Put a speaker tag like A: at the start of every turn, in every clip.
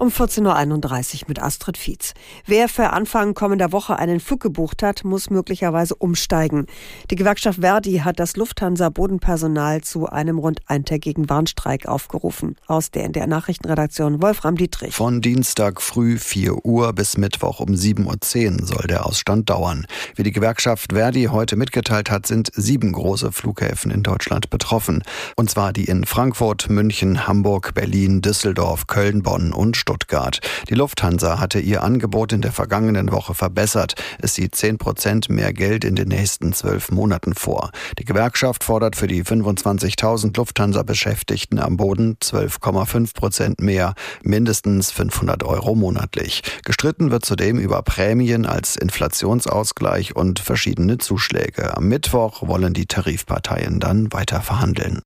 A: um 14.31 Uhr mit Astrid Fietz. Wer für Anfang kommender Woche einen Flug gebucht hat, muss möglicherweise umsteigen. Die Gewerkschaft Verdi hat das Lufthansa-Bodenpersonal zu einem rund eintägigen Warnstreik aufgerufen. Aus der in der Nachrichtenredaktion Wolfram Dietrich.
B: Von Dienstag früh 4 Uhr bis Mittwoch um 7.10 Uhr soll der Ausstand dauern. Wie die Gewerkschaft Verdi heute mitgeteilt hat, sind sieben große Flughäfen in Deutschland betroffen. Und zwar die in Frankfurt, München, Hamburg, Berlin, Düsseldorf, Köln, Bonn und Stuttgart. Stuttgart. Die Lufthansa hatte ihr Angebot in der vergangenen Woche verbessert. Es sieht 10 Prozent mehr Geld in den nächsten zwölf Monaten vor. Die Gewerkschaft fordert für die 25.000 Lufthansa-Beschäftigten am Boden 12,5 Prozent mehr, mindestens 500 Euro monatlich. Gestritten wird zudem über Prämien als Inflationsausgleich und verschiedene Zuschläge. Am Mittwoch wollen die Tarifparteien dann weiter verhandeln.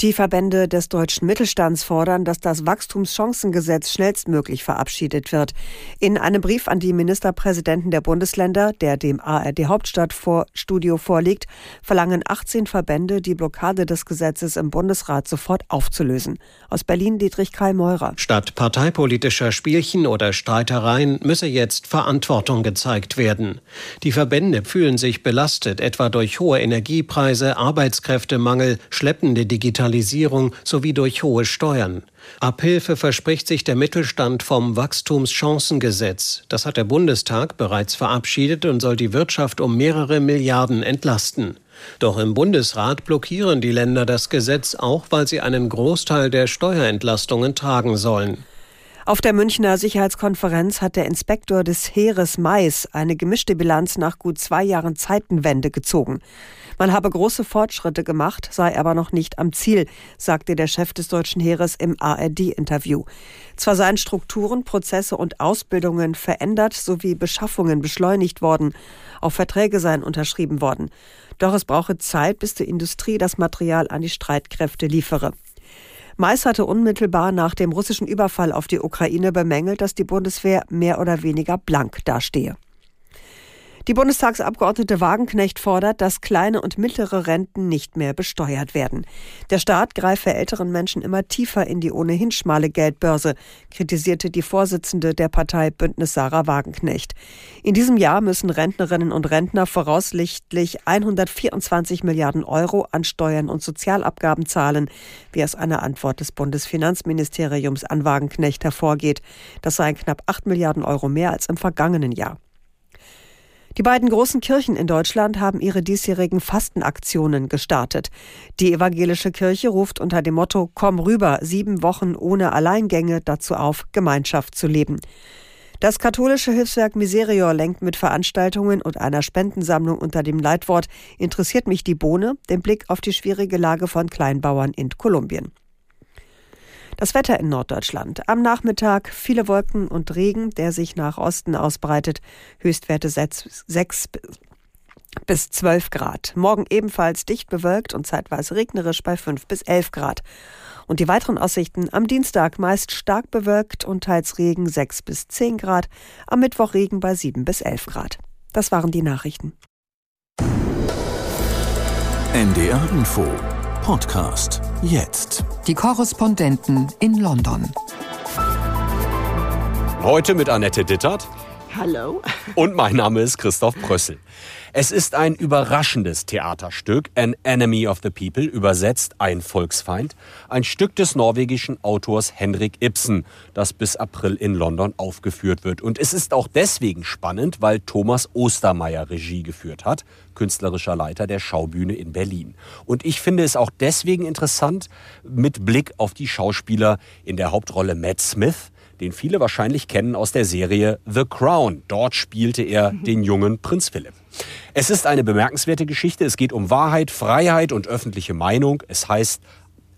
A: Die Verbände des deutschen Mittelstands fordern, dass das Wachstumschancengesetz schnellstmöglich verabschiedet wird. In einem Brief an die Ministerpräsidenten der Bundesländer, der dem ARD Hauptstadtstudio vorliegt, verlangen 18 Verbände, die Blockade des Gesetzes im Bundesrat sofort aufzulösen. Aus Berlin Dietrich Karl Meurer.
C: Statt parteipolitischer Spielchen oder Streitereien müsse jetzt Verantwortung gezeigt werden. Die Verbände fühlen sich belastet, etwa durch hohe Energiepreise, Arbeitskräftemangel, schleppende Digitalisierung Digitalisierung sowie durch hohe Steuern. Abhilfe verspricht sich der Mittelstand vom Wachstumschancengesetz. Das hat der Bundestag bereits verabschiedet und soll die Wirtschaft um mehrere Milliarden entlasten. Doch im Bundesrat blockieren die Länder das Gesetz auch, weil sie einen Großteil der Steuerentlastungen tragen sollen.
A: Auf der Münchner Sicherheitskonferenz hat der Inspektor des Heeres Mais eine gemischte Bilanz nach gut zwei Jahren Zeitenwende gezogen. Man habe große Fortschritte gemacht, sei aber noch nicht am Ziel, sagte der Chef des deutschen Heeres im ARD-Interview. Zwar seien Strukturen, Prozesse und Ausbildungen verändert sowie Beschaffungen beschleunigt worden, auch Verträge seien unterschrieben worden. Doch es brauche Zeit, bis die Industrie das Material an die Streitkräfte liefere. Mais hatte unmittelbar nach dem russischen Überfall auf die Ukraine bemängelt, dass die Bundeswehr mehr oder weniger blank dastehe. Die Bundestagsabgeordnete Wagenknecht fordert, dass kleine und mittlere Renten nicht mehr besteuert werden. Der Staat greife älteren Menschen immer tiefer in die ohnehin schmale Geldbörse, kritisierte die Vorsitzende der Partei Bündnis Sarah Wagenknecht. In diesem Jahr müssen Rentnerinnen und Rentner voraussichtlich 124 Milliarden Euro an Steuern und Sozialabgaben zahlen, wie aus einer Antwort des Bundesfinanzministeriums an Wagenknecht hervorgeht. Das seien knapp 8 Milliarden Euro mehr als im vergangenen Jahr. Die beiden großen Kirchen in Deutschland haben ihre diesjährigen Fastenaktionen gestartet. Die evangelische Kirche ruft unter dem Motto Komm rüber, sieben Wochen ohne Alleingänge dazu auf, Gemeinschaft zu leben. Das katholische Hilfswerk Miserior lenkt mit Veranstaltungen und einer Spendensammlung unter dem Leitwort Interessiert mich die Bohne den Blick auf die schwierige Lage von Kleinbauern in Kolumbien. Das Wetter in Norddeutschland. Am Nachmittag viele Wolken und Regen, der sich nach Osten ausbreitet. Höchstwerte 6 bis 12 Grad. Morgen ebenfalls dicht bewölkt und zeitweise regnerisch bei 5 bis 11 Grad. Und die weiteren Aussichten am Dienstag meist stark bewölkt und teils Regen 6 bis 10 Grad. Am Mittwoch Regen bei 7 bis 11 Grad. Das waren die Nachrichten.
D: NDR Info Podcast. Jetzt.
E: Die Korrespondenten in London.
F: Heute mit Annette Dittert.
G: Hallo.
F: Und mein Name ist Christoph Brössel. Es ist ein überraschendes Theaterstück, An Enemy of the People, übersetzt ein Volksfeind, ein Stück des norwegischen Autors Henrik Ibsen, das bis April in London aufgeführt wird. Und es ist auch deswegen spannend, weil Thomas Ostermeier Regie geführt hat, künstlerischer Leiter der Schaubühne in Berlin. Und ich finde es auch deswegen interessant, mit Blick auf die Schauspieler in der Hauptrolle Matt Smith, den viele wahrscheinlich kennen aus der Serie The Crown. Dort spielte er den jungen Prinz Philipp. Es ist eine bemerkenswerte Geschichte. Es geht um Wahrheit, Freiheit und öffentliche Meinung. Es heißt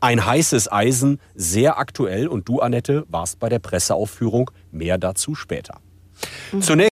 F: ein heißes Eisen, sehr aktuell. Und du, Annette, warst bei der Presseaufführung. Mehr dazu später. Mhm. Zunächst